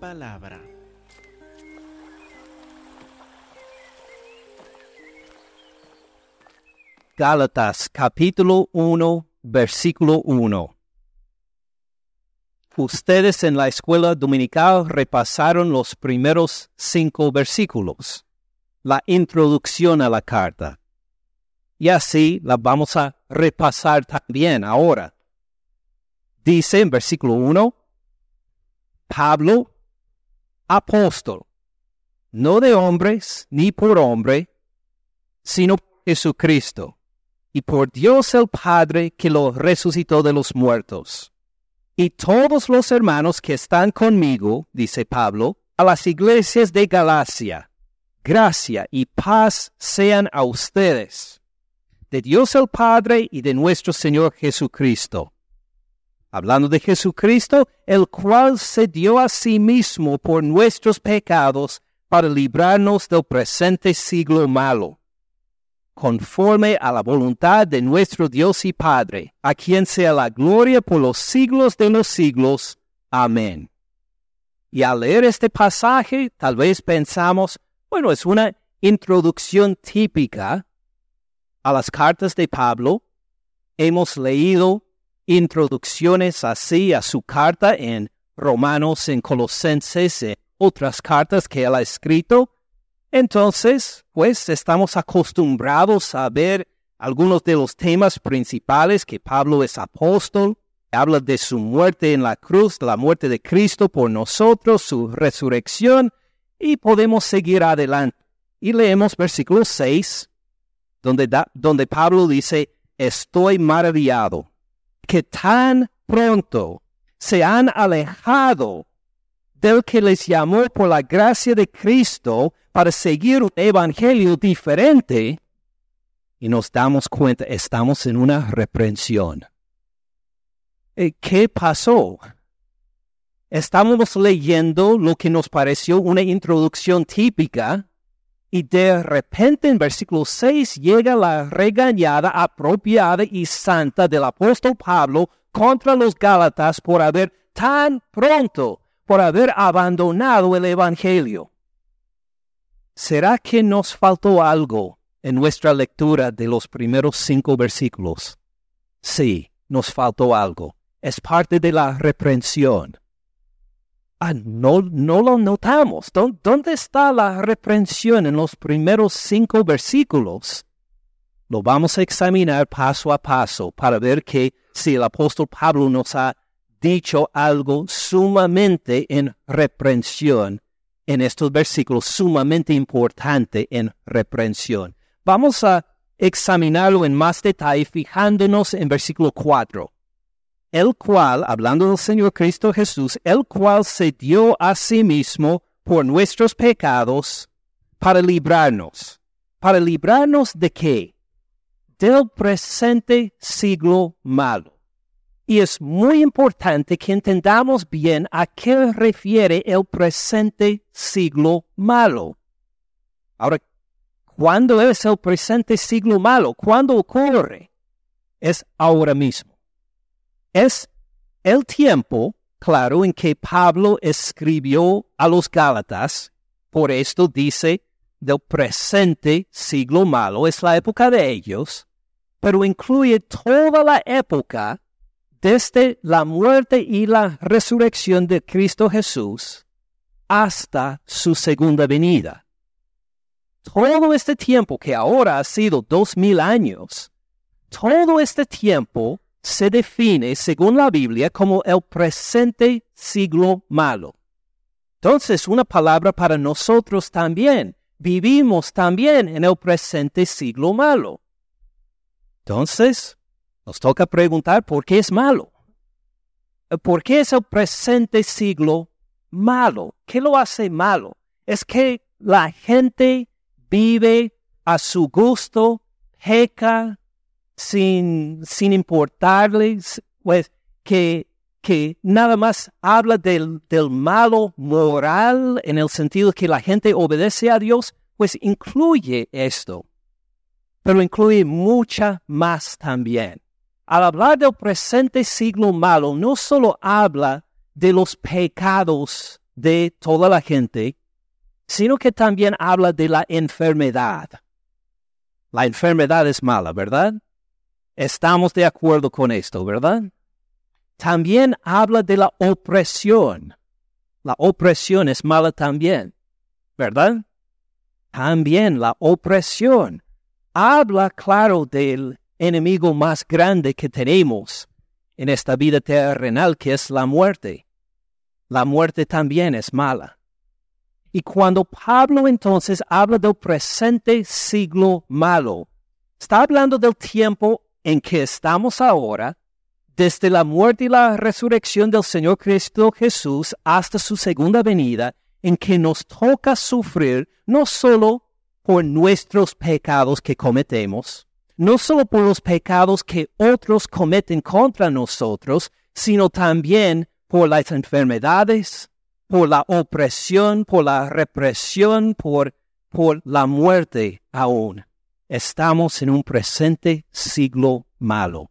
palabra. Gálatas capítulo 1, versículo 1. Ustedes en la escuela dominical repasaron los primeros cinco versículos, la introducción a la carta. Y así la vamos a repasar también ahora. Dice en versículo 1, Pablo, apóstol, no de hombres ni por hombre, sino por Jesucristo y por Dios el Padre que lo resucitó de los muertos. Y todos los hermanos que están conmigo, dice Pablo, a las iglesias de Galacia, gracia y paz sean a ustedes, de Dios el Padre y de nuestro Señor Jesucristo. Hablando de Jesucristo, el cual se dio a sí mismo por nuestros pecados para librarnos del presente siglo malo conforme a la voluntad de nuestro Dios y Padre, a quien sea la gloria por los siglos de los siglos. Amén. Y al leer este pasaje, tal vez pensamos, bueno, es una introducción típica a las cartas de Pablo. Hemos leído introducciones así a su carta en Romanos, en Colosenses, en otras cartas que él ha escrito. Entonces, pues estamos acostumbrados a ver algunos de los temas principales que Pablo es apóstol, habla de su muerte en la cruz, la muerte de Cristo por nosotros, su resurrección, y podemos seguir adelante. Y leemos versículo 6, donde, donde Pablo dice, estoy maravillado que tan pronto se han alejado del que les llamó por la gracia de Cristo para seguir un evangelio diferente y nos damos cuenta, estamos en una reprensión. Eh, ¿Qué pasó? Estábamos leyendo lo que nos pareció una introducción típica y de repente en versículo 6 llega la regañada apropiada y santa del apóstol Pablo contra los Gálatas por haber tan pronto por haber abandonado el Evangelio. ¿Será que nos faltó algo en nuestra lectura de los primeros cinco versículos? Sí, nos faltó algo. Es parte de la reprensión. Ah, no, no lo notamos. ¿Dónde está la reprensión en los primeros cinco versículos? Lo vamos a examinar paso a paso para ver que si el apóstol Pablo nos ha dicho algo sumamente en reprensión en estos versículos, sumamente importante en reprensión. Vamos a examinarlo en más detalle fijándonos en versículo 4. El cual, hablando del Señor Cristo Jesús, el cual se dio a sí mismo por nuestros pecados para librarnos. ¿Para librarnos de qué? Del presente siglo malo. Y es muy importante que entendamos bien a qué refiere el presente siglo malo. Ahora, ¿cuándo es el presente siglo malo? ¿Cuándo ocurre? Es ahora mismo. Es el tiempo, claro, en que Pablo escribió a los Gálatas. Por esto dice del presente siglo malo, es la época de ellos, pero incluye toda la época desde la muerte y la resurrección de Cristo Jesús hasta su segunda venida. Todo este tiempo que ahora ha sido dos mil años, todo este tiempo se define, según la Biblia, como el presente siglo malo. Entonces, una palabra para nosotros también. Vivimos también en el presente siglo malo. Entonces, nos toca preguntar por qué es malo. ¿Por qué es el presente siglo malo? ¿Qué lo hace malo? Es que la gente vive a su gusto, peca sin, sin importarles, pues que, que nada más habla del, del malo moral en el sentido que la gente obedece a Dios, pues incluye esto, pero incluye mucha más también al hablar del presente siglo malo, no solo habla de los pecados de toda la gente, sino que también habla de la enfermedad. La enfermedad es mala, ¿verdad? Estamos de acuerdo con esto, ¿verdad? También habla de la opresión. La opresión es mala también, ¿verdad? También la opresión. Habla, claro, del enemigo más grande que tenemos en esta vida terrenal, que es la muerte. La muerte también es mala. Y cuando Pablo entonces habla del presente siglo malo, está hablando del tiempo en que estamos ahora, desde la muerte y la resurrección del Señor Cristo Jesús hasta su segunda venida, en que nos toca sufrir no solo por nuestros pecados que cometemos, no solo por los pecados que otros cometen contra nosotros, sino también por las enfermedades, por la opresión, por la represión, por, por la muerte aún. Estamos en un presente siglo malo.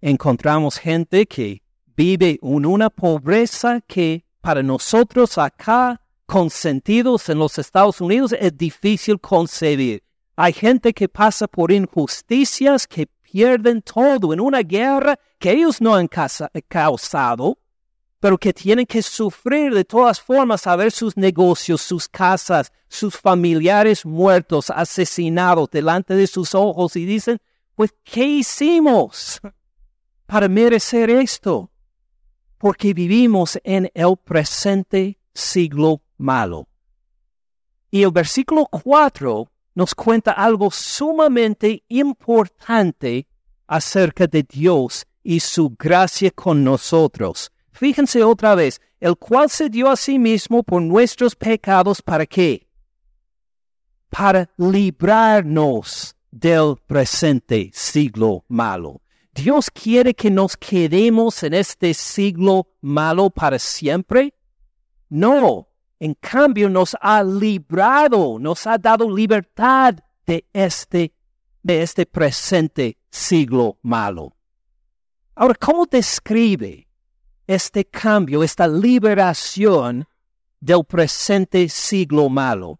Encontramos gente que vive en una pobreza que para nosotros acá, consentidos en los Estados Unidos, es difícil concebir. Hay gente que pasa por injusticias, que pierden todo en una guerra que ellos no han causado, pero que tienen que sufrir de todas formas a ver sus negocios, sus casas, sus familiares muertos, asesinados delante de sus ojos y dicen, pues, ¿qué hicimos para merecer esto? Porque vivimos en el presente siglo malo. Y el versículo 4 nos cuenta algo sumamente importante acerca de Dios y su gracia con nosotros Fíjense otra vez, el cual se dio a sí mismo por nuestros pecados, ¿para qué? Para librarnos del presente siglo malo. Dios quiere que nos quedemos en este siglo malo para siempre. No, en cambio nos ha librado, nos ha dado libertad de este, de este presente siglo malo. Ahora, ¿cómo describe este cambio, esta liberación del presente siglo malo.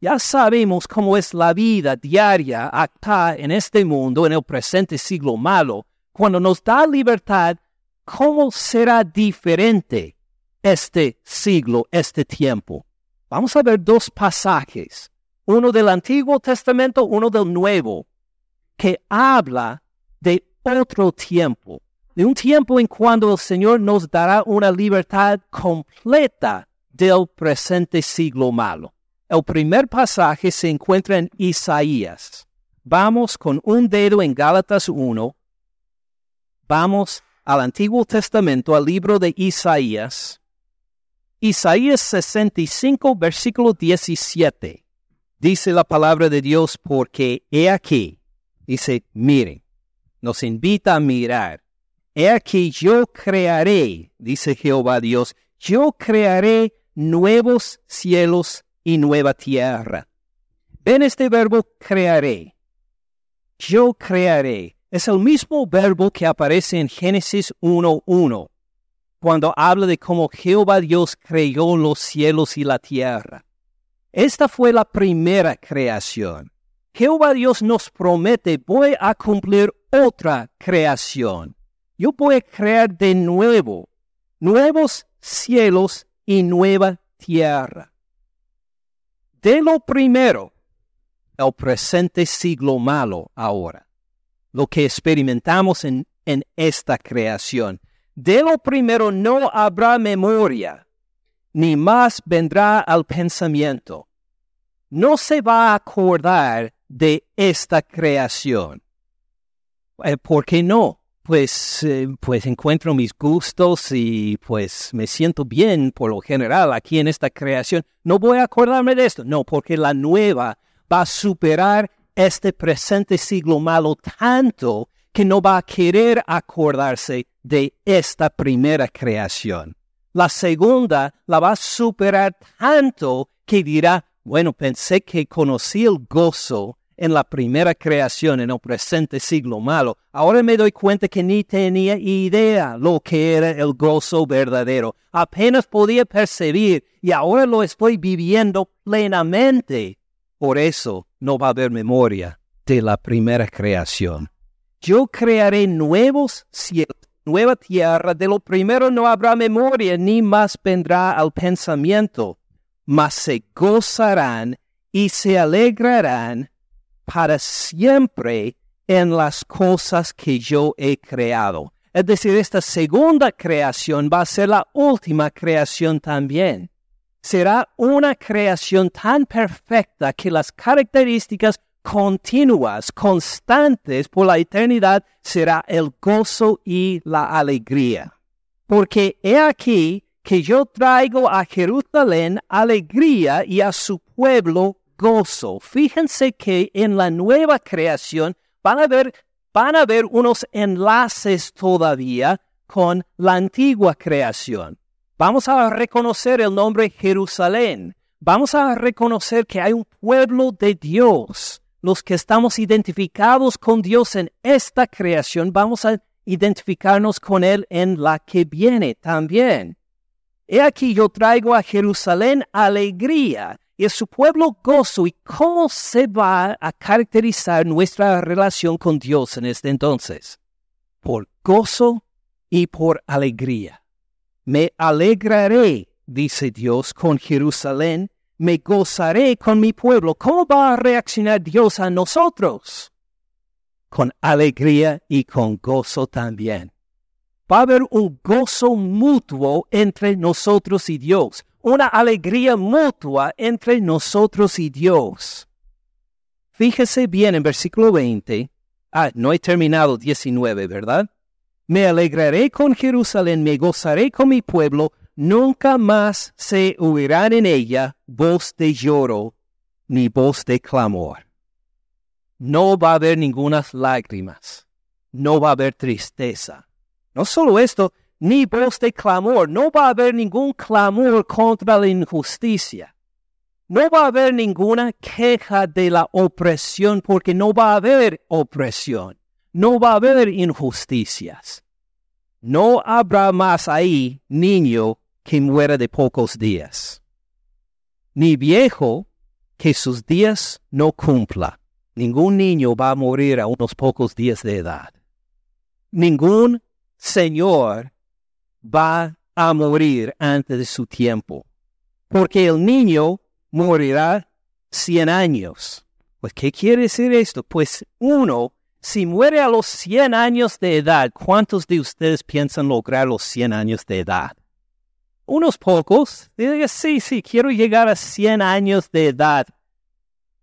Ya sabemos cómo es la vida diaria acá en este mundo, en el presente siglo malo. Cuando nos da libertad, ¿cómo será diferente este siglo, este tiempo? Vamos a ver dos pasajes, uno del Antiguo Testamento, uno del Nuevo, que habla de otro tiempo de un tiempo en cuando el Señor nos dará una libertad completa del presente siglo malo. El primer pasaje se encuentra en Isaías. Vamos con un dedo en Gálatas 1. Vamos al Antiguo Testamento, al libro de Isaías. Isaías 65, versículo 17. Dice la palabra de Dios porque he aquí. Dice, miren, nos invita a mirar He aquí yo crearé, dice Jehová Dios, yo crearé nuevos cielos y nueva tierra. Ven este verbo crearé. Yo crearé. Es el mismo verbo que aparece en Génesis 1.1, cuando habla de cómo Jehová Dios creó los cielos y la tierra. Esta fue la primera creación. Jehová Dios nos promete, voy a cumplir otra creación yo voy a crear de nuevo nuevos cielos y nueva tierra. De lo primero, el presente siglo malo ahora, lo que experimentamos en, en esta creación. De lo primero no habrá memoria, ni más vendrá al pensamiento. No se va a acordar de esta creación. Eh, ¿Por qué no? Pues, eh, pues encuentro mis gustos y pues me siento bien por lo general aquí en esta creación. No voy a acordarme de esto, no, porque la nueva va a superar este presente siglo malo tanto que no va a querer acordarse de esta primera creación. La segunda la va a superar tanto que dirá, bueno, pensé que conocí el gozo en la primera creación, en el presente siglo malo, ahora me doy cuenta que ni tenía idea lo que era el gozo verdadero. Apenas podía percibir y ahora lo estoy viviendo plenamente. Por eso no va a haber memoria de la primera creación. Yo crearé nuevos cielos, nueva tierra, de lo primero no habrá memoria, ni más vendrá al pensamiento, mas se gozarán y se alegrarán para siempre en las cosas que yo he creado. Es decir, esta segunda creación va a ser la última creación también. Será una creación tan perfecta que las características continuas, constantes por la eternidad, será el gozo y la alegría. Porque he aquí que yo traigo a Jerusalén alegría y a su pueblo gozo. Fíjense que en la nueva creación van a ver, van a ver unos enlaces todavía con la antigua creación. Vamos a reconocer el nombre Jerusalén. Vamos a reconocer que hay un pueblo de Dios los que estamos identificados con Dios en esta creación, vamos a identificarnos con Él en la que viene también. He aquí yo traigo a Jerusalén alegría y su pueblo gozo. ¿Y cómo se va a caracterizar nuestra relación con Dios en este entonces? Por gozo y por alegría. Me alegraré, dice Dios, con Jerusalén me gozaré con mi pueblo. ¿Cómo va a reaccionar Dios a nosotros? Con alegría y con gozo también. Va a haber un gozo mutuo entre nosotros y Dios, una alegría mutua entre nosotros y Dios. Fíjese bien en versículo 20. Ah, no he terminado 19, ¿verdad? Me alegraré con Jerusalén, me gozaré con mi pueblo, nunca más se oirán en ella voz de lloro ni voz de clamor. No va a haber ninguna lágrimas, no va a haber tristeza. No solo esto, ni voz de clamor, no va a haber ningún clamor contra la injusticia. No va a haber ninguna queja de la opresión porque no va a haber opresión, no va a haber injusticias. No habrá más ahí niño que muera de pocos días, ni viejo que sus días no cumpla. Ningún niño va a morir a unos pocos días de edad. Ningún señor va a morir antes de su tiempo, porque el niño morirá cien años. Pues, ¿qué quiere decir esto? Pues uno, si muere a los cien años de edad, ¿cuántos de ustedes piensan lograr los cien años de edad? unos pocos, diga, sí, sí, quiero llegar a 100 años de edad.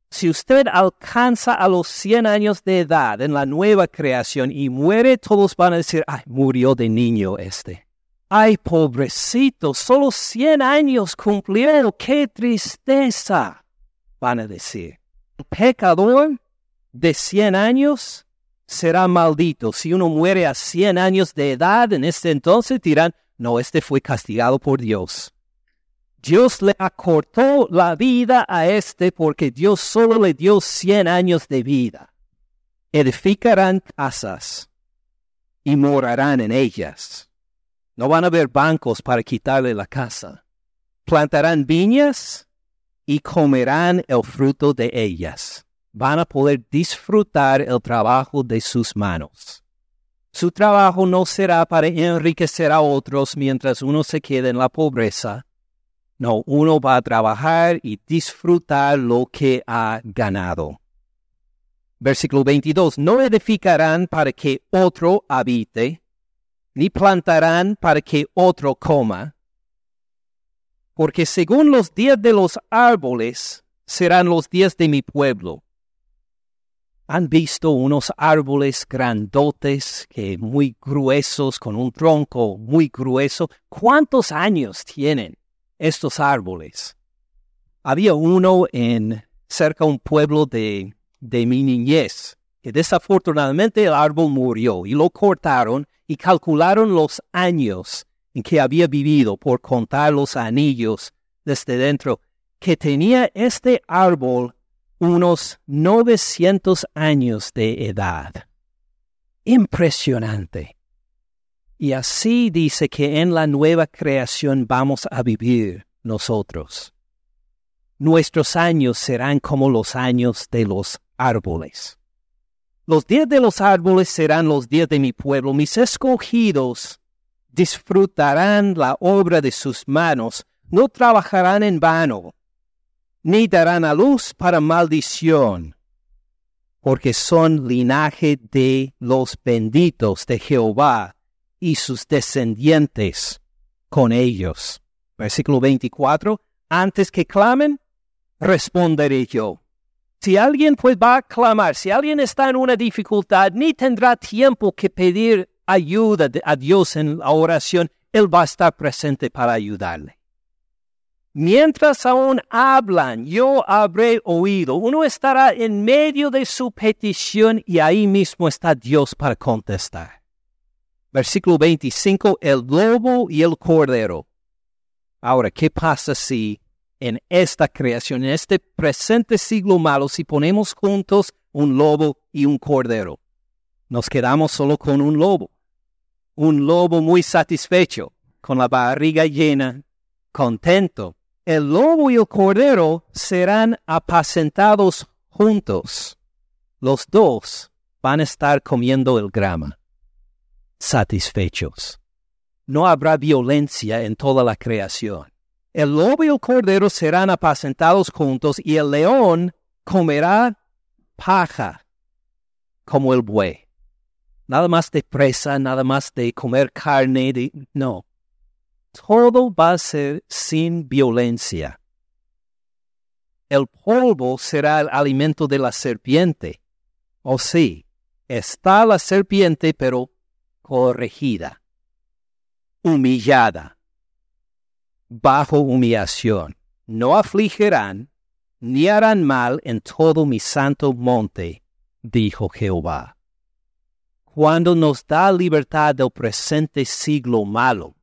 Si usted alcanza a los 100 años de edad en la nueva creación y muere, todos van a decir, ay, murió de niño este. Ay, pobrecito, solo 100 años cumplieron, qué tristeza, van a decir. El pecador de 100 años será maldito. Si uno muere a 100 años de edad, en este entonces dirán, no, este fue castigado por Dios. Dios le acortó la vida a este porque Dios solo le dio cien años de vida. Edificarán casas y morarán en ellas. No van a haber bancos para quitarle la casa. Plantarán viñas y comerán el fruto de ellas. Van a poder disfrutar el trabajo de sus manos. Su trabajo no será para enriquecer a otros mientras uno se quede en la pobreza. No, uno va a trabajar y disfrutar lo que ha ganado. Versículo 22. No edificarán para que otro habite, ni plantarán para que otro coma, porque según los días de los árboles serán los días de mi pueblo han visto unos árboles grandotes que muy gruesos, con un tronco muy grueso. ¿Cuántos años tienen estos árboles? Había uno en cerca de un pueblo de, de mi niñez, que desafortunadamente el árbol murió y lo cortaron y calcularon los años en que había vivido por contar los anillos desde dentro, que tenía este árbol unos 900 años de edad. Impresionante. Y así dice que en la nueva creación vamos a vivir nosotros. Nuestros años serán como los años de los árboles. Los días de los árboles serán los días de mi pueblo. Mis escogidos disfrutarán la obra de sus manos. No trabajarán en vano, ni darán a luz para maldición, porque son linaje de los benditos de Jehová y sus descendientes con ellos. Versículo 24. Antes que clamen, responderé yo. Si alguien pues va a clamar, si alguien está en una dificultad, ni tendrá tiempo que pedir ayuda a Dios en la oración, Él va a estar presente para ayudarle. Mientras aún hablan, yo habré oído. Uno estará en medio de su petición y ahí mismo está Dios para contestar. Versículo 25, el lobo y el cordero. Ahora, ¿qué pasa si en esta creación, en este presente siglo malo, si ponemos juntos un lobo y un cordero. Nos quedamos solo con un lobo. Un lobo muy satisfecho, con la barriga llena, contento. El lobo y el cordero serán apacentados juntos. Los dos van a estar comiendo el grama, satisfechos. No habrá violencia en toda la creación. El lobo y el cordero serán apacentados juntos y el león comerá paja como el buey. Nada más de presa, nada más de comer carne, de, no. Todo va a ser sin violencia. El polvo será el alimento de la serpiente. O oh, sí, está la serpiente, pero corregida, humillada bajo humillación. No afligirán ni harán mal en todo mi santo monte, dijo Jehová. Cuando nos da libertad del presente siglo malo,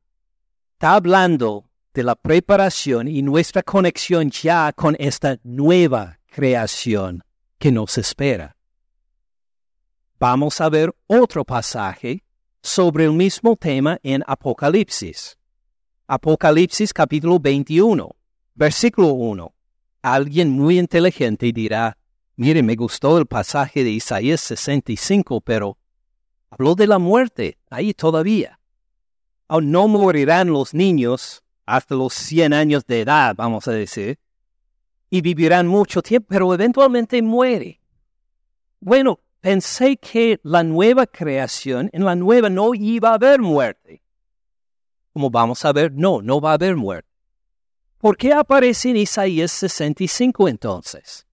está hablando de la preparación y nuestra conexión ya con esta nueva creación que nos espera. Vamos a ver otro pasaje sobre el mismo tema en Apocalipsis. Apocalipsis capítulo 21, versículo 1. Alguien muy inteligente dirá, mire, me gustó el pasaje de Isaías 65, pero habló de la muerte ahí todavía. Aún no morirán los niños hasta los 100 años de edad, vamos a decir, y vivirán mucho tiempo, pero eventualmente muere. Bueno, pensé que la nueva creación, en la nueva no iba a haber muerte. Como vamos a ver, no, no va a haber muerte. ¿Por qué aparece en Isaías 65 entonces?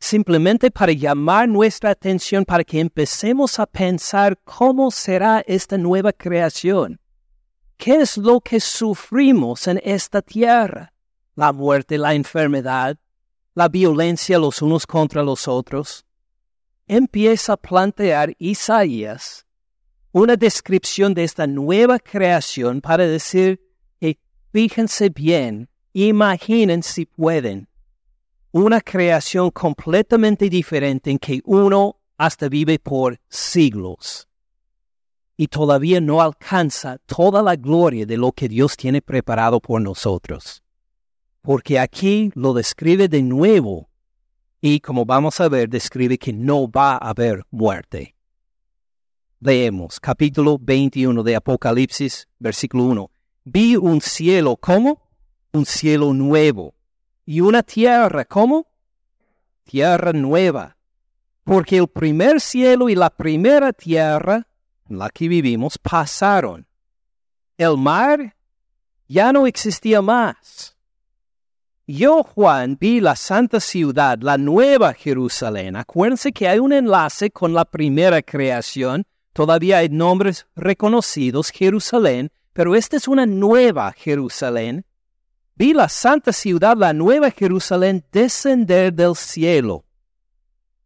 Simplemente para llamar nuestra atención para que empecemos a pensar cómo será esta nueva creación. ¿Qué es lo que sufrimos en esta tierra? La muerte, la enfermedad, la violencia los unos contra los otros. Empieza a plantear Isaías una descripción de esta nueva creación para decir que fíjense bien, imaginen si pueden, una creación completamente diferente en que uno hasta vive por siglos y todavía no alcanza toda la gloria de lo que Dios tiene preparado por nosotros. Porque aquí lo describe de nuevo y como vamos a ver, describe que no va a haber muerte. Leemos capítulo 21 de Apocalipsis, versículo 1. Vi un cielo como un cielo nuevo y una tierra como tierra nueva, porque el primer cielo y la primera tierra en la que vivimos pasaron. El mar ya no existía más. Yo, Juan, vi la santa ciudad, la nueva Jerusalén. Acuérdense que hay un enlace con la primera creación Todavía hay nombres reconocidos, Jerusalén, pero esta es una nueva Jerusalén. Vi la santa ciudad, la nueva Jerusalén, descender del cielo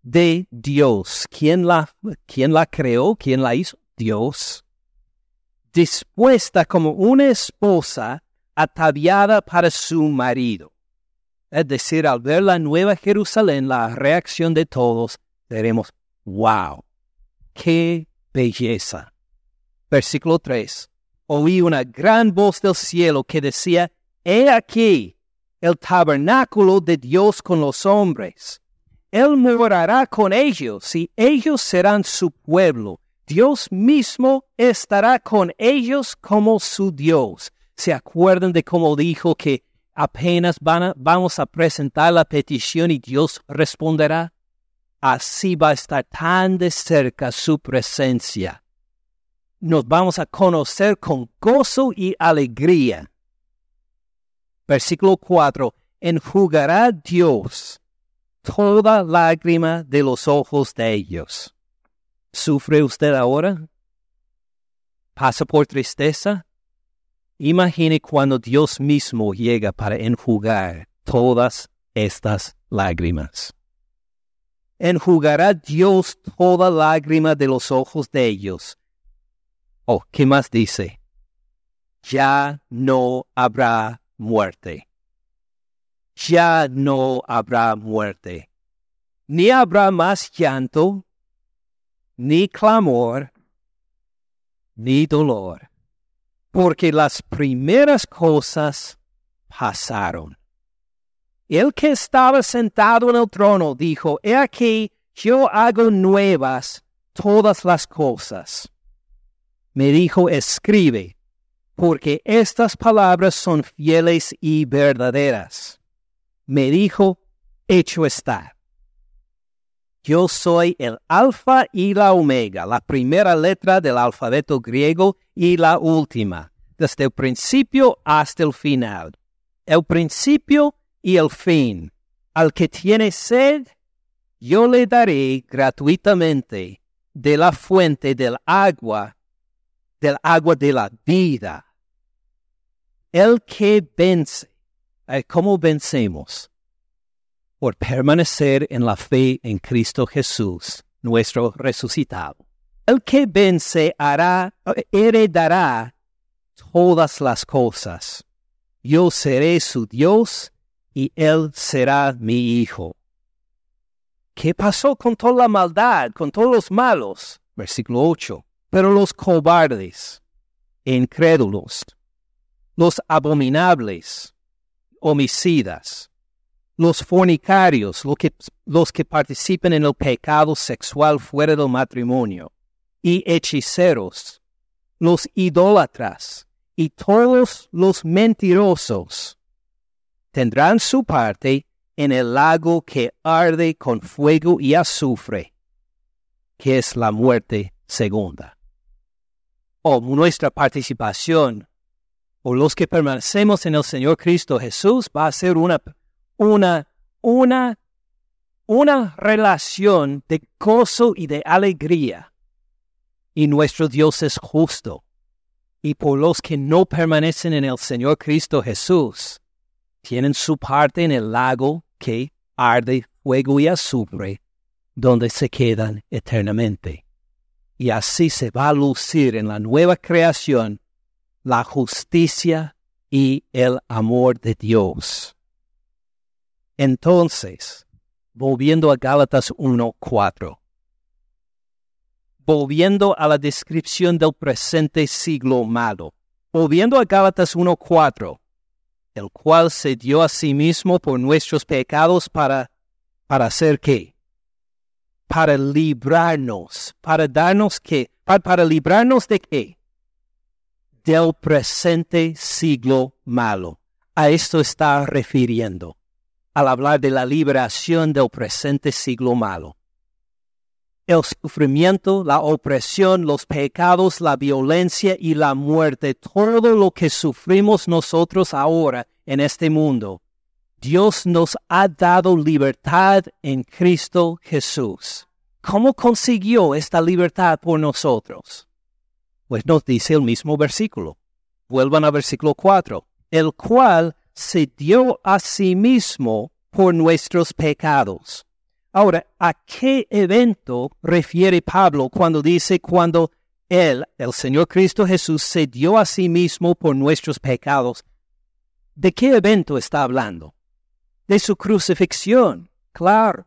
de Dios. ¿Quién la, la creó? ¿Quién la hizo? Dios. Dispuesta como una esposa ataviada para su marido. Es decir, al ver la nueva Jerusalén, la reacción de todos, veremos, wow, qué belleza. Versículo 3. Oí una gran voz del cielo que decía, He aquí el tabernáculo de Dios con los hombres. Él morará con ellos y ellos serán su pueblo. Dios mismo estará con ellos como su Dios. ¿Se acuerdan de cómo dijo que apenas van vamos a presentar la petición y Dios responderá? Así va a estar tan de cerca su presencia. Nos vamos a conocer con gozo y alegría. Versículo 4. Enjugará Dios toda lágrima de los ojos de ellos. ¿Sufre usted ahora? ¿Pasa por tristeza? Imagine cuando Dios mismo llega para enjugar todas estas lágrimas. Enjugará Dios toda lágrima de los ojos de ellos. Oh, ¿qué más dice? Ya no habrá muerte. Ya no habrá muerte. Ni habrá más llanto, ni clamor, ni dolor, porque las primeras cosas pasaron. El que estaba sentado en el trono dijo, He aquí, yo hago nuevas todas las cosas. Me dijo, escribe, porque estas palabras son fieles y verdaderas. Me dijo, hecho está. Yo soy el alfa y la omega, la primera letra del alfabeto griego y la última, desde el principio hasta el final. El principio y el fin. Al que tiene sed, yo le daré gratuitamente de la fuente del agua, del agua de la vida. El que vence, eh, ¿cómo vencemos? Por permanecer en la fe en Cristo Jesús, nuestro resucitado. El que vence hará, heredará todas las cosas. Yo seré su Dios y él será mi hijo. ¿Qué pasó con toda la maldad, con todos los malos? Versículo 8. Pero los cobardes, incrédulos, los abominables, homicidas, los fornicarios, los que, los que participan en el pecado sexual fuera del matrimonio, y hechiceros, los idólatras, y todos los mentirosos, tendrán su parte en el lago que arde con fuego y azufre, que es la muerte segunda. O nuestra participación o los que permanecemos en el Señor Cristo Jesús va a ser una, una, una, una relación de gozo y de alegría. Y nuestro Dios es justo. Y por los que no permanecen en el Señor Cristo Jesús, tienen su parte en el lago que arde fuego y azufre, donde se quedan eternamente. Y así se va a lucir en la nueva creación la justicia y el amor de Dios. Entonces, volviendo a Gálatas 1.4, volviendo a la descripción del presente siglo malo, volviendo a Gálatas 1.4, el cual se dio a sí mismo por nuestros pecados para, para hacer qué? Para librarnos, para darnos qué? Para, librarnos de qué? del presente siglo malo. A esto está refiriendo al hablar de la liberación del presente siglo malo. El sufrimiento, la opresión, los pecados, la violencia y la muerte, todo lo que sufrimos nosotros ahora en este mundo, Dios nos ha dado libertad en Cristo Jesús. ¿Cómo consiguió esta libertad por nosotros? Pues nos dice el mismo versículo. Vuelvan al versículo 4. El cual se dio a sí mismo por nuestros pecados. Ahora, ¿a qué evento refiere Pablo cuando dice cuando Él, el Señor Cristo Jesús, se dio a sí mismo por nuestros pecados? ¿De qué evento está hablando? de su crucifixión. Claro.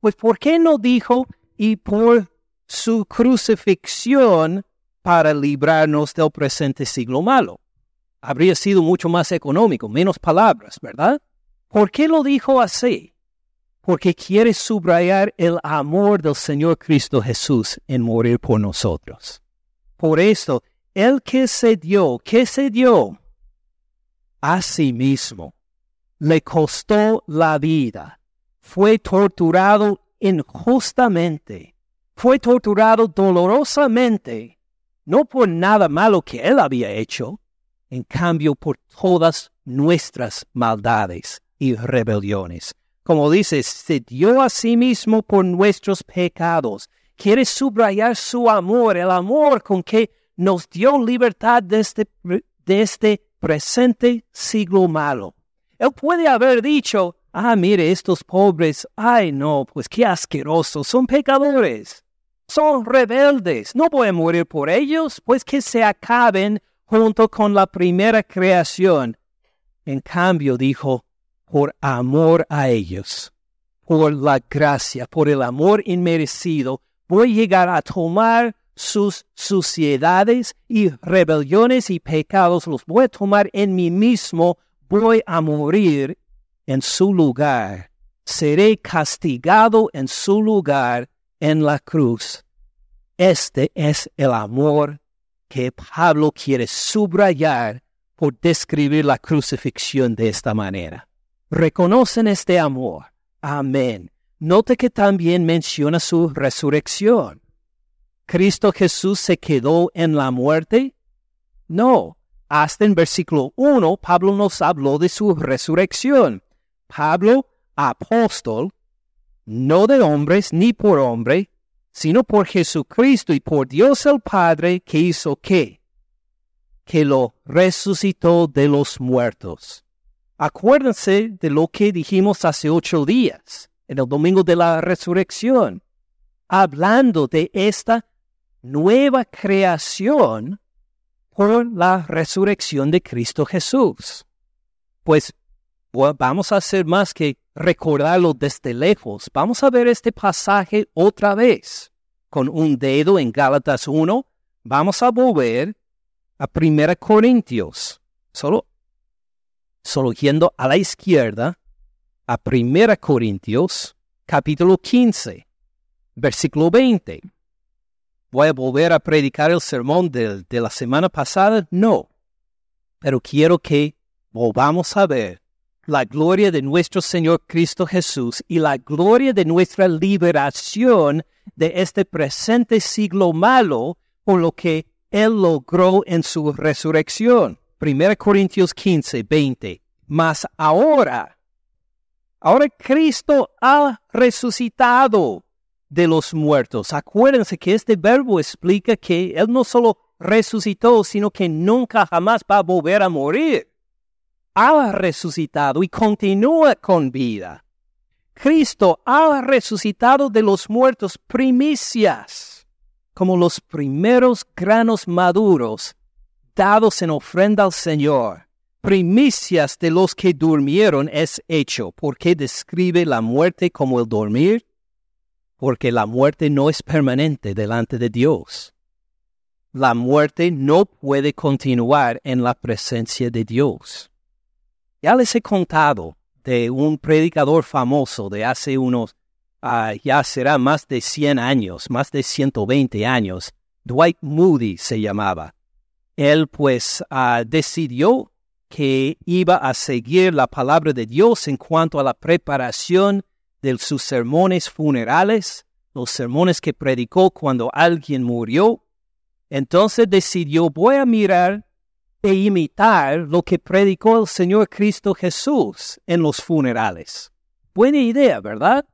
Pues ¿por qué no dijo y por su crucifixión para librarnos del presente siglo malo? Habría sido mucho más económico, menos palabras, ¿verdad? ¿Por qué lo dijo así? Porque quiere subrayar el amor del Señor Cristo Jesús en morir por nosotros. Por esto, el que se dio, ¿qué se dio? A sí mismo. Le costó la vida. Fue torturado injustamente. Fue torturado dolorosamente. No por nada malo que él había hecho, en cambio por todas nuestras maldades y rebeliones. Como dice, se dio a sí mismo por nuestros pecados. Quiere subrayar su amor, el amor con que nos dio libertad de este, de este presente siglo malo. Él puede haber dicho, ah, mire, estos pobres, ay no, pues qué asquerosos, son pecadores, son rebeldes, no voy a morir por ellos, pues que se acaben junto con la primera creación. En cambio dijo, por amor a ellos, por la gracia, por el amor inmerecido, voy a llegar a tomar sus suciedades y rebeliones y pecados, los voy a tomar en mí mismo, voy a morir en su lugar, seré castigado en su lugar en la cruz. Este es el amor que Pablo quiere subrayar por describir la crucifixión de esta manera reconocen este amor. Amén. Note que también menciona su resurrección. ¿Cristo Jesús se quedó en la muerte? No. Hasta en versículo 1, Pablo nos habló de su resurrección. Pablo, apóstol, no de hombres ni por hombre, sino por Jesucristo y por Dios el Padre, que hizo qué? Que lo resucitó de los muertos. Acuérdense de lo que dijimos hace ocho días, en el domingo de la resurrección, hablando de esta nueva creación por la resurrección de Cristo Jesús. Pues vamos a hacer más que recordarlo desde lejos. Vamos a ver este pasaje otra vez. Con un dedo en Gálatas 1, vamos a volver a 1 Corintios. Solo solo yendo a la izquierda, a 1 Corintios, capítulo 15, versículo 20. ¿Voy a volver a predicar el sermón de, la semana pasada? No. Pero quiero que volvamos a ver la gloria de nuestro Señor Cristo Jesús y la gloria de nuestra liberación de este presente siglo malo por lo que Él logró en su resurrección. 1 Corintios 15, 20. Mas ahora, ahora Cristo ha resucitado de los muertos. Acuérdense que este verbo explica que Él no solo resucitó, sino que nunca jamás va a volver a morir. Ha resucitado y continúa con vida. Cristo ha resucitado de los muertos primicias, como los primeros granos maduros dados en ofrenda al Señor, primicias de los que durmieron es hecho. ¿Por qué describe la muerte como el dormir? Porque la muerte no es permanente delante de Dios. La muerte no puede continuar en la presencia de Dios. Ya les he contado de un predicador famoso de hace unos, ah, ya será más de 100 años, más de 120 años. Dwight Moody se llamaba él pues ah, decidió que iba a seguir la palabra de Dios en cuanto a la preparación de sus sermones funerales, los sermones que predicó cuando alguien murió. Entonces decidió, voy a mirar e imitar lo que predicó el Señor Cristo Jesús en los funerales. Buena idea, ¿verdad?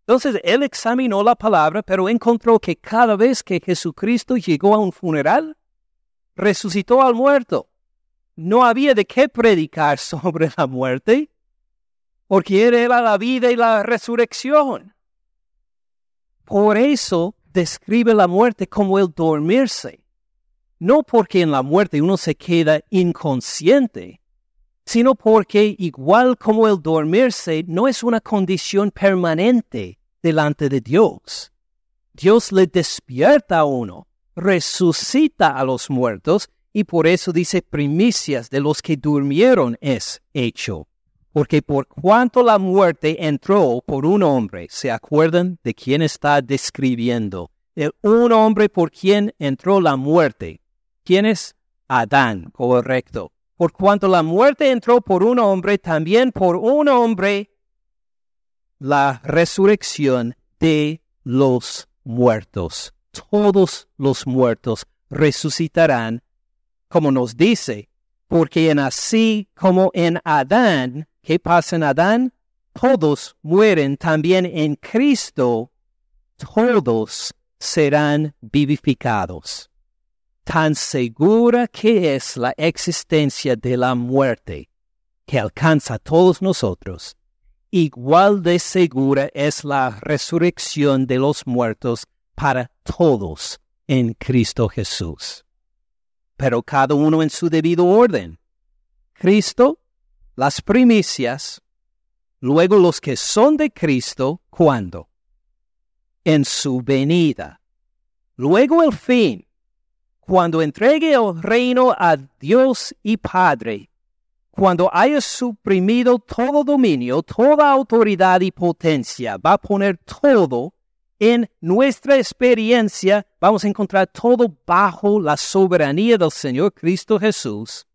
Entonces él examinó la palabra, pero encontró que cada vez que Jesucristo llegó a un funeral, resucitó al muerto. No había de qué predicar sobre la muerte, porque era la vida y la resurrección. Por eso describe la muerte como el dormirse. No porque en la muerte uno se queda inconsciente, sino porque igual como el dormirse no es una condición permanente delante de Dios. Dios le despierta a uno, resucita a los muertos y por eso dice primicias de los que durmieron es hecho. Porque por cuanto la muerte entró por un hombre, ¿se acuerdan de quién está describiendo? El un hombre por quien entró la muerte. ¿Quién es? Adán, correcto. Por cuanto la muerte entró por un hombre, también por un hombre la resurrección de los muertos. Todos los muertos resucitarán, como nos dice, porque en así como en Adán, ¿qué pasa en Adán? Todos mueren también en Cristo, todos serán vivificados tan segura que es la existencia de la muerte que alcanza a todos nosotros, igual de segura es la resurrección de los muertos para todos en Cristo Jesús. Pero cada uno en su debido orden. Cristo, las primicias, luego los que son de Cristo, ¿cuándo? En su venida. Luego el fin, cuando entregue el reino a Dios y Padre, cuando haya suprimido todo dominio, toda autoridad y potencia, va a poner todo en nuestra experiencia, vamos a encontrar todo bajo la soberanía del Señor Cristo Jesús.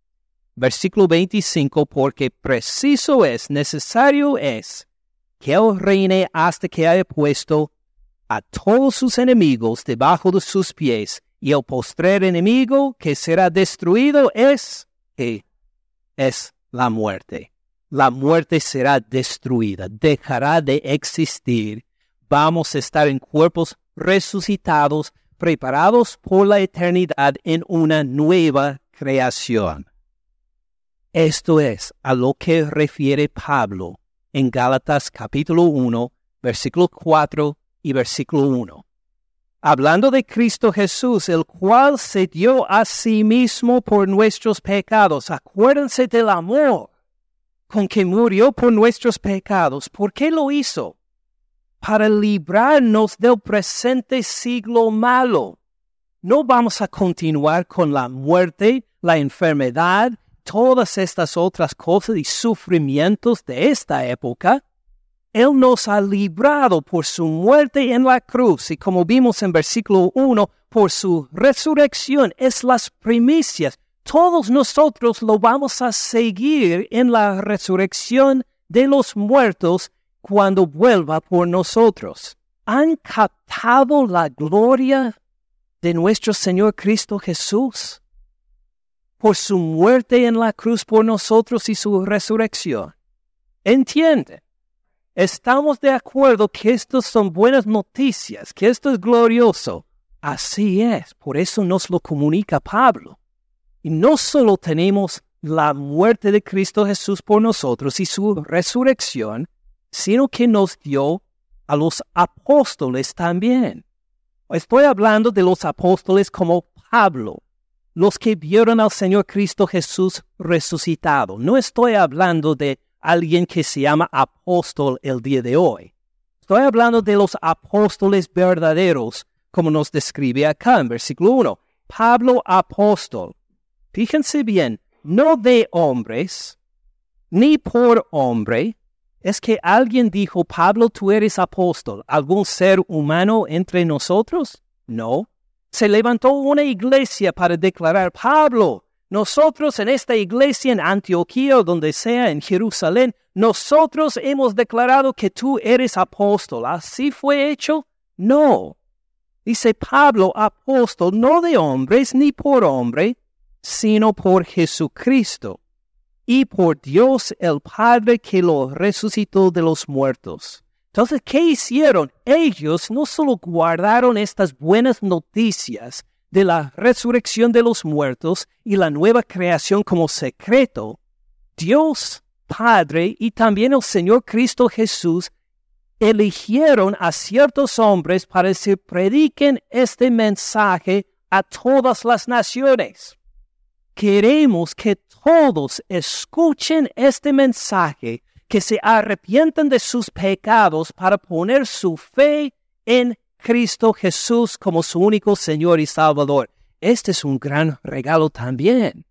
Versículo 25, porque preciso es, necesario es, que Él reine hasta que haya puesto a todos sus enemigos debajo de sus pies y el postrer enemigo que será destruido es es la muerte. La muerte será destruida, dejará de existir. Vamos a estar en cuerpos resucitados, preparados por la eternidad en una nueva creación. Esto es a lo que refiere Pablo en Gálatas capítulo 1, versículo 4 y versículo 1 hablando de Cristo Jesús, el cual se dio a sí mismo por nuestros pecados. Acuérdense del amor con que murió por nuestros pecados. ¿Por qué lo hizo? Para librarnos del presente siglo malo. No vamos a continuar con la muerte, la enfermedad, todas estas otras cosas y sufrimientos de esta época él nos ha librado por su muerte en la cruz y como vimos en versículo 1, por su resurrección es las primicias. Todos nosotros lo vamos a seguir en la resurrección de los muertos cuando vuelva por nosotros. ¿Han captado la gloria de nuestro Señor Cristo Jesús? Por su muerte en la cruz por nosotros y su resurrección. Entiende estamos de acuerdo que estas son buenas noticias, que esto es glorioso. Así es, por eso nos lo comunica Pablo. Y no solo tenemos la muerte de Cristo Jesús por nosotros y su resurrección, sino que nos dio a los apóstoles también. Estoy hablando de los apóstoles como Pablo, los que vieron al Señor Cristo Jesús resucitado. No estoy hablando de alguien que se llama apóstol el día de hoy. Estoy hablando de los apóstoles verdaderos, como nos describe acá en versículo 1. Pablo apóstol. Fíjense bien, no de hombres, ni por hombre. Es que alguien dijo, Pablo, tú eres apóstol. ¿Algún ser humano entre nosotros? No. Se levantó una iglesia para declarar, Pablo, nosotros en esta iglesia en Antioquía o donde sea en Jerusalén, nosotros hemos declarado que tú eres apóstol. ¿Así fue hecho? No. Dice Pablo, apóstol, no de hombres ni por hombre, sino por Jesucristo y por Dios el Padre que lo resucitó de los muertos. Entonces, ¿qué hicieron? Ellos no solo guardaron estas buenas noticias, de la resurrección de los muertos y la nueva creación como secreto, Dios Padre y también el Señor Cristo Jesús eligieron a ciertos hombres para que prediquen este mensaje a todas las naciones. queremos que todos escuchen este mensaje, que se arrepientan de sus pecados para poner su fe en Cristo Jesús como su único Señor y Salvador. Este es un gran regalo también.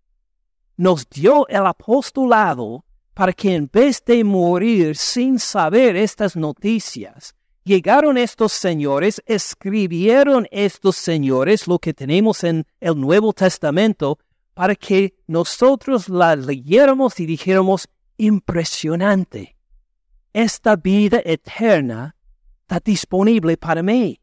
Nos dio el apostolado para que en vez de morir sin saber estas noticias, llegaron estos señores, escribieron estos señores lo que tenemos en el Nuevo Testamento, para que nosotros la leyéramos y dijéramos, impresionante, esta vida eterna está disponible para mí.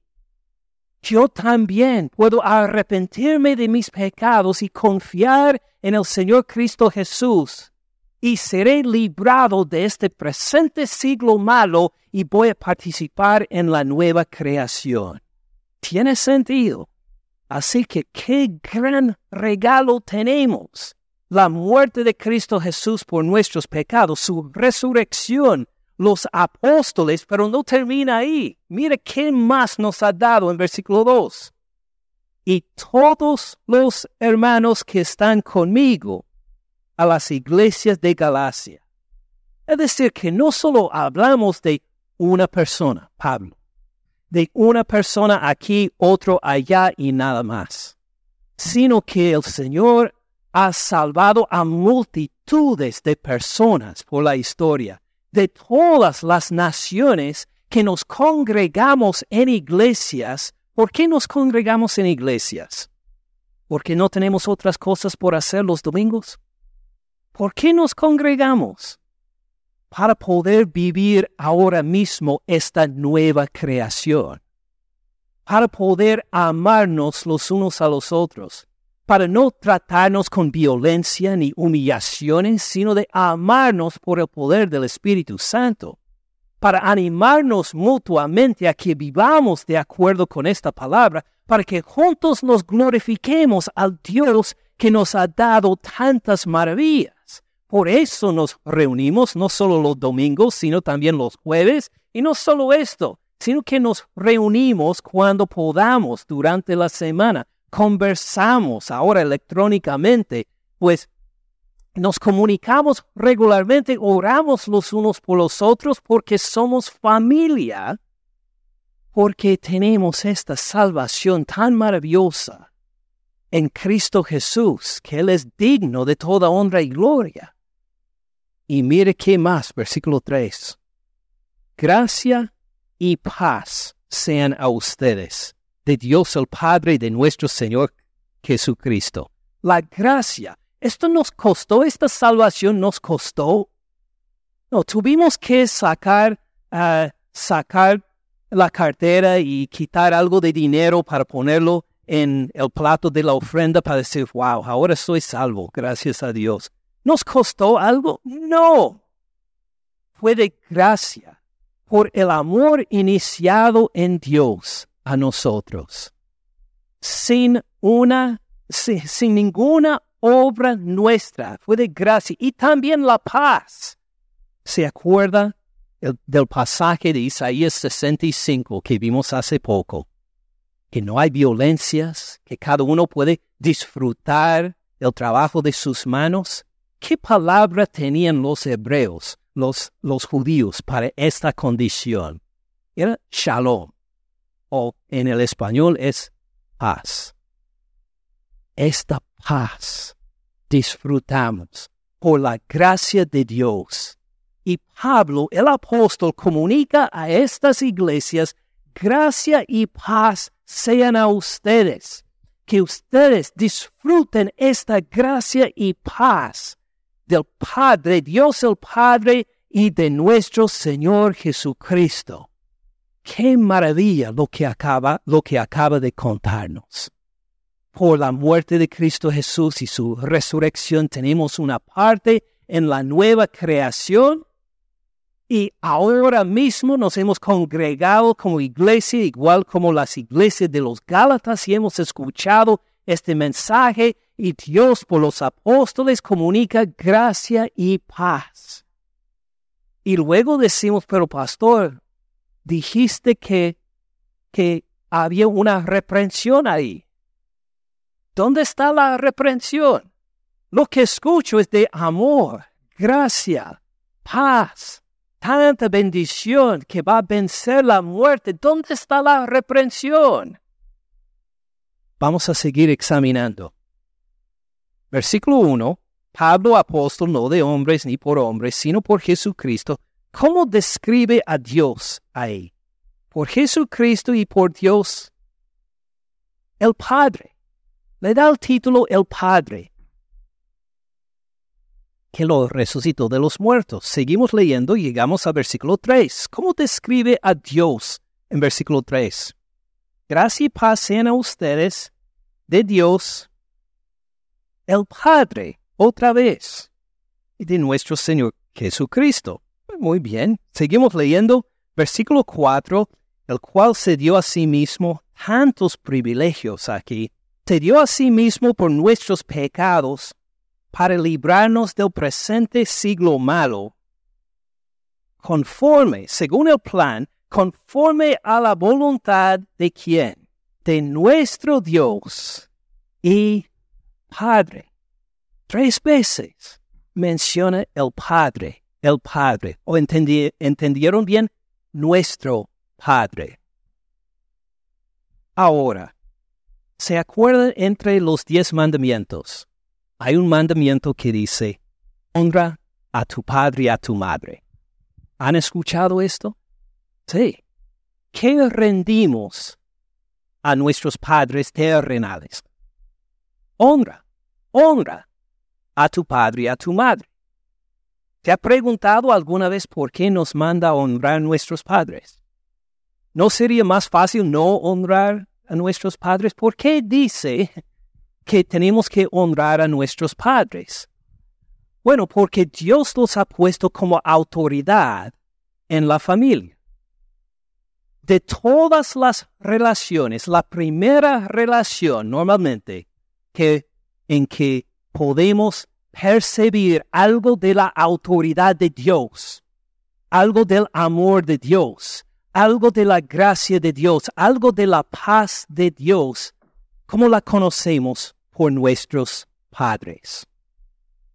Yo también puedo arrepentirme de mis pecados y confiar en el Señor Cristo Jesús y seré librado de este presente siglo malo y voy a participar en la nueva creación. Tiene sentido. Así que qué gran regalo tenemos. La muerte de Cristo Jesús por nuestros pecados, su resurrección, los apóstoles, pero no termina ahí. Mire qué más nos ha dado en versículo 2. Y todos los hermanos que están conmigo a las iglesias de Galacia. Es decir, que no solo hablamos de una persona, Pablo, de una persona aquí, otro allá y nada más, sino que el Señor ha salvado a multitudes de personas por la historia, de todas las naciones que nos congregamos en iglesias. ¿Por qué nos congregamos en iglesias? ¿Porque no tenemos otras cosas por hacer los domingos? ¿Por qué nos congregamos? Para poder vivir ahora mismo esta nueva creación. Para poder amarnos los unos a los otros. Para no tratarnos con violencia ni humillaciones, sino de amarnos por el poder del Espíritu Santo. Para animarnos mutuamente a que vivamos de acuerdo con esta palabra, para que juntos nos glorifiquemos al Dios que nos ha dado tantas maravillas. Por eso nos reunimos no solo los domingos, sino también los jueves. Y no solo esto, sino que nos reunimos cuando podamos durante la semana. Conversamos ahora electrónicamente, pues nos comunicamos regularmente, oramos los unos por los otros porque somos familia, porque tenemos esta salvación tan maravillosa en Cristo Jesús, que Él es digno de toda honra y gloria. Y mire qué más, versículo 3. Gracia y paz sean a ustedes, de Dios el Padre de nuestro Señor Jesucristo. La gracia, esto nos costó, esta salvación nos costó. No, tuvimos que sacar, uh, sacar la cartera y quitar algo de dinero para ponerlo en el plato de la ofrenda para decir, wow, ahora soy salvo, gracias a Dios. ¿Nos costó algo? No. Fue de gracia por el amor iniciado en Dios a nosotros. Sin una, sin, ninguna obra nuestra. Fue de gracia. Y también la paz. ¿Se acuerda del pasaje de Isaías 65 que vimos hace poco? Que no hay violencias, que cada uno puede disfrutar el trabajo de sus manos ¿Qué palabra tenían los hebreos, los, los judíos, para esta condición? Era shalom, o en el español es paz. Esta paz disfrutamos por la gracia de Dios. Y Pablo, el apóstol, comunica a estas iglesias, gracia y paz sean a ustedes, que ustedes disfruten esta gracia y paz del Padre, Dios el Padre y de nuestro Señor Jesucristo. Qué maravilla lo que acaba, lo que acaba de contarnos. Por la muerte de Cristo Jesús y su resurrección tenemos una parte en la nueva creación y ahora mismo nos hemos congregado como iglesia, igual como las iglesias de los Gálatas, y hemos escuchado este mensaje y Dios por los apóstoles comunica gracia y paz. Y luego decimos, pero pastor, dijiste que, que había una reprensión ahí. ¿Dónde está la reprensión? Lo que escucho es de amor, gracia, paz, tanta bendición que va a vencer la muerte. ¿Dónde está la reprensión? Vamos a seguir examinando. Versículo 1. Pablo, apóstol, no de hombres ni por hombres, sino por Jesucristo. ¿Cómo describe a Dios ahí? Por Jesucristo y por Dios, el Padre. Le da el título el Padre que lo resucitó de los muertos. Seguimos leyendo y llegamos al versículo 3. ¿Cómo describe a Dios en versículo 3? Gracia y paz sean a ustedes de Dios, el Padre, otra vez, y de nuestro Señor Jesucristo. Muy bien, seguimos leyendo versículo 4, el cual se dio a sí mismo tantos privilegios aquí, se dio a sí mismo por nuestros pecados para librarnos del presente siglo malo, conforme, según el plan, conforme a la voluntad de quién? De nuestro Dios y Padre. Tres veces menciona el Padre, el Padre. ¿O entendieron bien? Nuestro Padre. Ahora, ¿se acuerdan entre los diez mandamientos? hay un mandamiento que dice, honra a tu padre y a tu madre. ¿Han escuchado esto? Sí. ¿Qué rendimos a nuestros padres terrenales? Honra, honra a tu padre y a tu madre. ¿Te ha preguntado alguna vez por qué nos manda honrar a nuestros padres? ¿No sería más fácil no honrar a nuestros padres? ¿Por qué dice que tenemos que honrar a nuestros padres? Bueno, porque Dios los ha puesto como autoridad en la familia. De todas las relaciones, la primera relación normalmente que, en que podemos percibir algo de la autoridad de Dios, algo del amor de Dios, algo de la gracia de Dios, algo de la paz de Dios, ¿Cómo la conocemos por nuestros padres.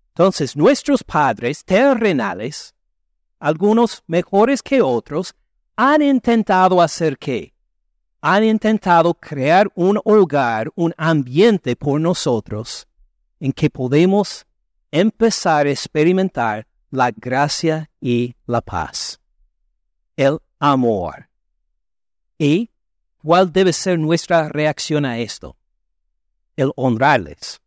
Entonces, nuestros padres terrenales, algunos mejores que otros, han intentado hacer qué? Han intentado crear un hogar, un ambiente por nosotros en que podemos empezar a experimentar la gracia y la paz, el amor. ¿Y cuál debe ser nuestra reacción a esto? el honrarles,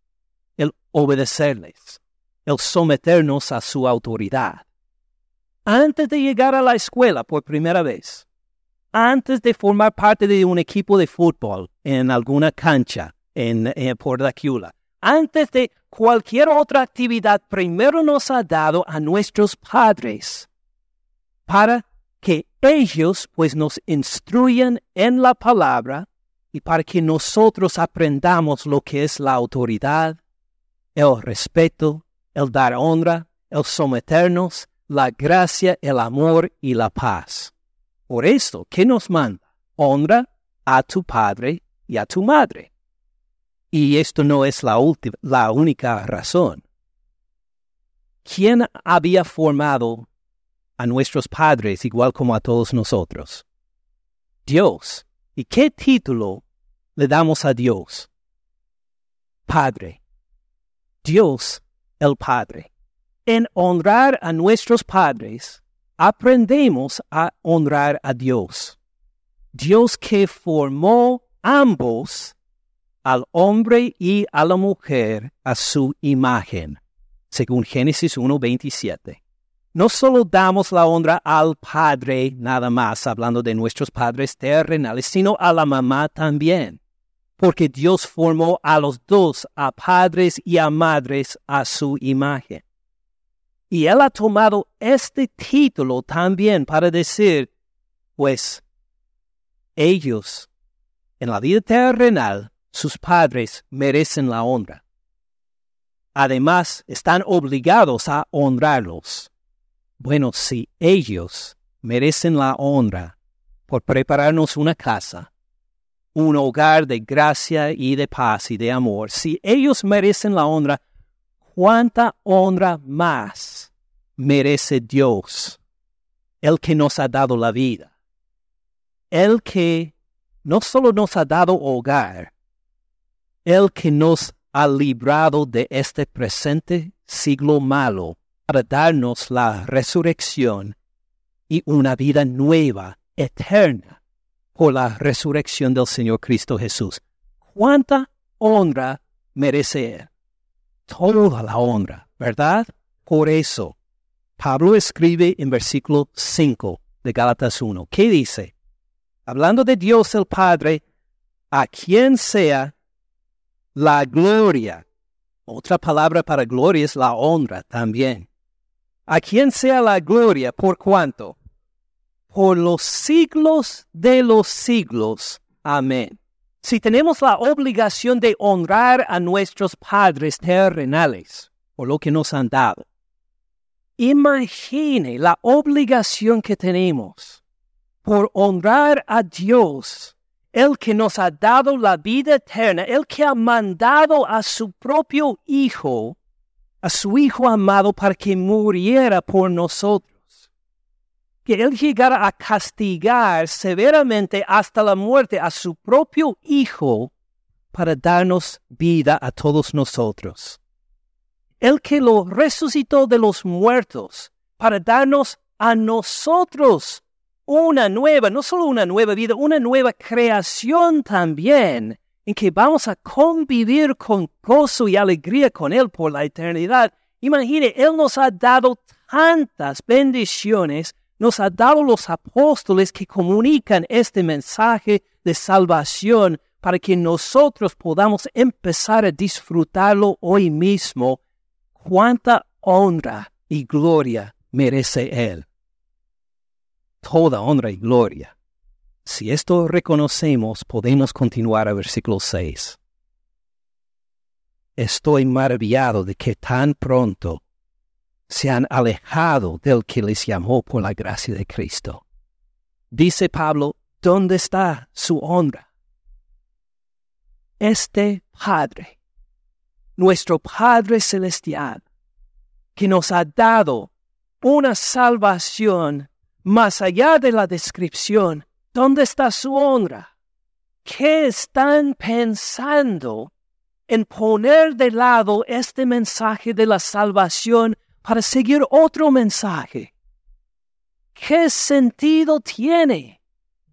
el obedecerles, el someternos a su autoridad. Antes de llegar a la escuela por primera vez, antes de formar parte de un equipo de fútbol en alguna cancha en, en por antes de cualquier otra actividad, primero nos ha dado a nuestros padres para que ellos pues nos instruyan en la palabra y para que nosotros aprendamos lo que es la autoridad, el respeto, el dar honra, el someternos, la gracia, el amor y la paz. Por esto, ¿qué nos manda? Honra a tu padre y a tu madre. Y esto no es la, la única razón. ¿Quién había formado a nuestros padres igual como a todos nosotros? Dios. ¿Y qué título le damos a Dios? Padre. Dios el Padre. En honrar a nuestros padres, aprendemos a honrar a Dios. Dios que formó ambos, al hombre y a la mujer, a su imagen, según Génesis 1.27 no solo damos la honra al Padre nada más, hablando de nuestros padres terrenales, sino a la mamá también, porque Dios formó a los dos, a padres y a madres, a su imagen. Y Él ha tomado este título también para decir, pues, ellos, en la vida terrenal, sus padres merecen la honra. Además, están obligados a honrarlos bueno, si ellos merecen la honra por prepararnos una casa, un hogar de gracia y de paz y de amor, si ellos merecen la honra, ¿cuánta honra más merece Dios, el que nos ha dado la vida? El que no solo nos ha dado hogar, el que nos ha librado de este presente siglo malo para darnos la resurrección y una vida nueva, eterna, por la resurrección del Señor Cristo Jesús. ¿Cuánta honra merece Él? Toda la honra, ¿verdad? Por eso, Pablo escribe en versículo 5 de Gálatas 1, ¿qué dice? Hablando de Dios el Padre, a quien sea la gloria. Otra palabra para gloria es la honra también. A quien sea la gloria, ¿por cuánto? Por los siglos de los siglos. Amén. Si tenemos la obligación de honrar a nuestros padres terrenales por lo que nos han dado, imagine la obligación que tenemos por honrar a Dios el que nos ha dado la vida eterna, el que ha mandado a su propio Hijo, a su Hijo amado, para que muriera por nosotros. Que Él llegara a castigar severamente hasta la muerte a su propio Hijo para darnos vida a todos nosotros. El que lo resucitó de los muertos para darnos a nosotros una nueva, no solo una nueva vida, una nueva creación también, en que vamos a convivir con gozo y alegría con Él por la eternidad. Imagine, Él nos ha dado tantas bendiciones, nos ha dado los apóstoles que comunican este mensaje de salvación para que nosotros podamos empezar a disfrutarlo hoy mismo. Cuánta honra y gloria merece Él toda honra y gloria. Si esto reconocemos, podemos continuar a versículo 6. Estoy maravillado de que tan pronto se han alejado del que les llamó por la gracia de Cristo. Dice Pablo, ¿dónde está su honra? Este Padre, nuestro Padre Celestial, que nos ha dado una salvación más allá de la descripción, ¿dónde está su honra? ¿Qué están pensando en poner de lado este mensaje de la salvación para seguir otro mensaje? ¿Qué sentido tiene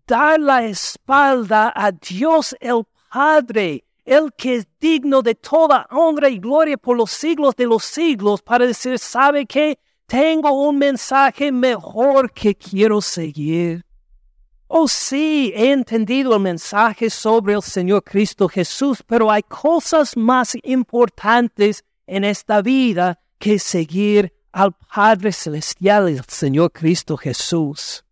dar la espalda a Dios el Padre, el que es digno de toda honra y gloria por los siglos de los siglos, para decir, ¿sabe qué? Tengo un mensaje mejor que quiero seguir. Oh sí, he entendido el mensaje sobre el Señor Cristo Jesús, pero hay cosas más importantes en esta vida que seguir al Padre Celestial, el Señor Cristo Jesús.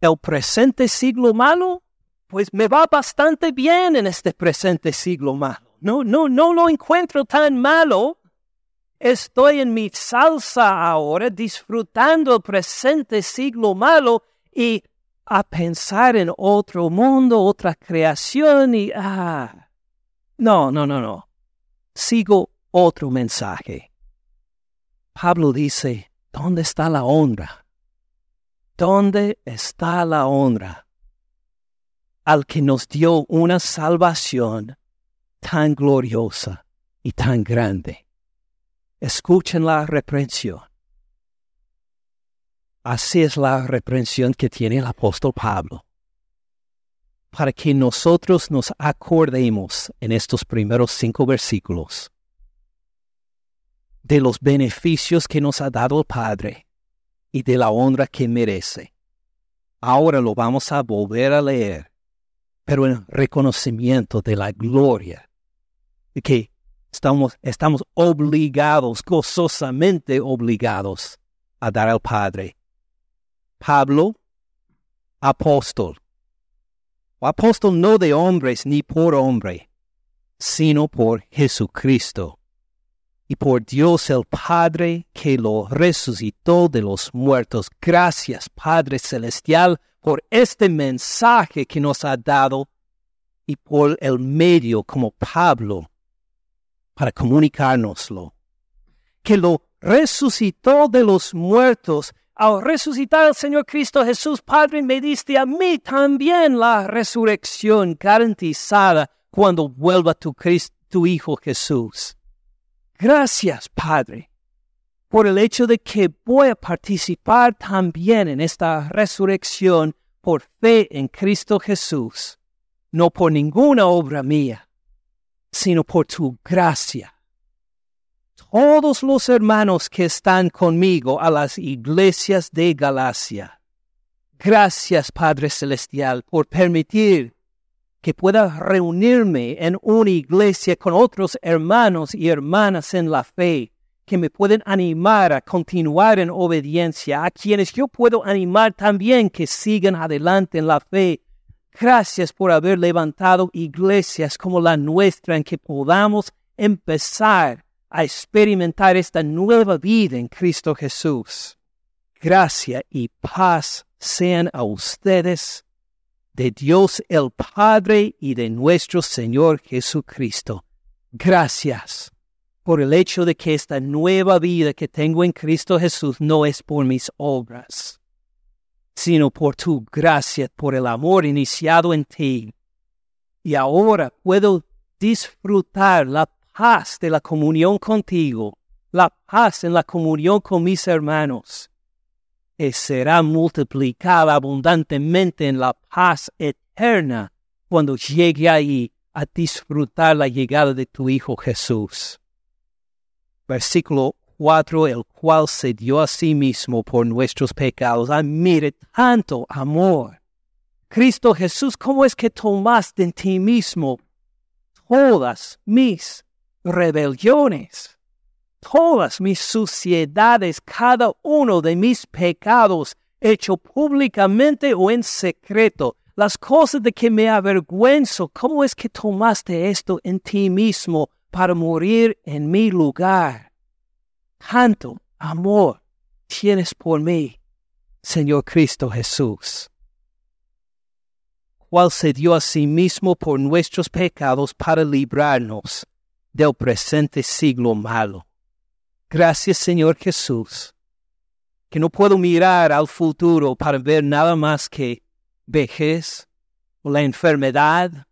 El presente siglo malo, pues me va bastante bien en este presente siglo malo. No, no, no lo encuentro tan malo Estoy en mi salsa ahora, disfrutando el presente siglo malo y a pensar en otro mundo, otra creación y... Ah, no, no, no, no. Sigo otro mensaje. Pablo dice, ¿dónde está la honra? ¿Dónde está la honra? Al que nos dio una salvación tan gloriosa y tan grande. Escuchen la reprensión. Así es la reprensión que tiene el apóstol Pablo. Para que nosotros nos acordemos en estos primeros cinco versículos de los beneficios que nos ha dado el Padre y de la honra que merece. Ahora lo vamos a volver a leer, pero en reconocimiento de la gloria que Estamos, estamos obligados, gozosamente obligados a dar al Padre. Pablo, apóstol. Apóstol no de hombres ni por hombre, sino por Jesucristo y por Dios el Padre que lo resucitó de los muertos. Gracias, Padre Celestial, por este mensaje que nos ha dado y por el medio como Pablo para comunicárnoslo. Que lo resucitó de los muertos. Al resucitar el Señor Cristo Jesús, Padre, me diste a mí también la resurrección garantizada cuando vuelva tu, Cristo, tu Hijo Jesús. Gracias, Padre, por el hecho de que voy a participar también en esta resurrección por fe en Cristo Jesús, no por ninguna obra mía, sino por tu gracia. Todos los hermanos que están conmigo a las iglesias de Galacia, gracias Padre Celestial por permitir que pueda reunirme en una iglesia con otros hermanos y hermanas en la fe, que me pueden animar a continuar en obediencia, a quienes yo puedo animar también que sigan adelante en la fe. Gracias por haber levantado iglesias como la nuestra en que podamos empezar a experimentar esta nueva vida en Cristo Jesús. Gracia y paz sean a ustedes de Dios el Padre y de nuestro Señor Jesucristo. Gracias por el hecho de que esta nueva vida que tengo en Cristo Jesús no es por mis obras, sino por tu gracia, por el amor iniciado en ti. Y ahora puedo disfrutar la paz de la comunión contigo, la paz en la comunión con mis hermanos será multiplicada abundantemente en la paz eterna cuando llegue ahí a disfrutar la llegada de tu Hijo Jesús. Versículo 4, el cual se dio a sí mismo por nuestros pecados. Admire tanto amor. Cristo Jesús, ¿cómo es que tomaste en ti mismo todas mis rebeliones? todas mis suciedades, cada uno de mis pecados, hecho públicamente o en secreto, las cosas de que me avergüenzo, ¿cómo es que tomaste esto en ti mismo para morir en mi lugar? Tanto amor tienes por mí, Señor Cristo Jesús, cual se dio a sí mismo por nuestros pecados para librarnos del presente siglo malo Gracias Señor Jesús, que no puedo mirar al futuro para ver nada más que vejez, la enfermedad,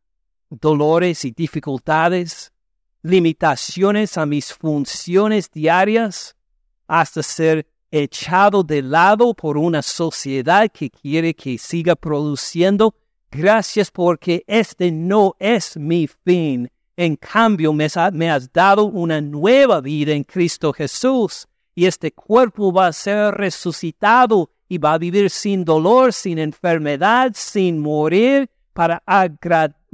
dolores y dificultades, limitaciones a mis funciones diarias, hasta ser echado de lado por una sociedad que quiere que siga produciendo. Gracias porque este no es mi fin en cambio, me, has dado una nueva vida en Cristo Jesús y este cuerpo va a ser resucitado y va a vivir sin dolor, sin enfermedad, sin morir, para,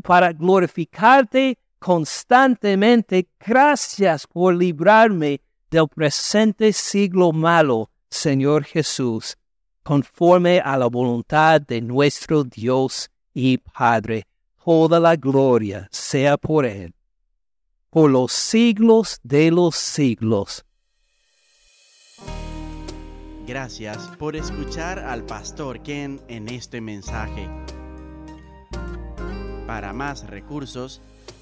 para glorificarte constantemente. Gracias por librarme del presente siglo malo, Señor Jesús, conforme a la voluntad de nuestro Dios y Padre toda la gloria sea por Él, por los siglos de los siglos. Gracias por escuchar al pastor Ken en este mensaje. Para más recursos,